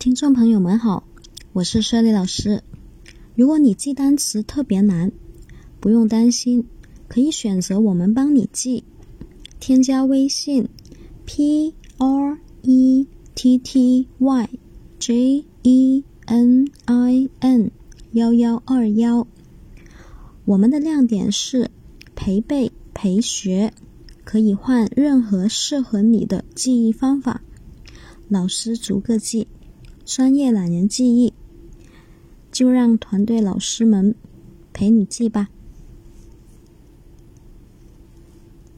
听众朋友们好，我是舍利老师。如果你记单词特别难，不用担心，可以选择我们帮你记。添加微信 p r e t t y j e n i n 幺幺二幺。我们的亮点是陪背陪学，可以换任何适合你的记忆方法，老师逐个记。专业懒人记忆，就让团队老师们陪你记吧。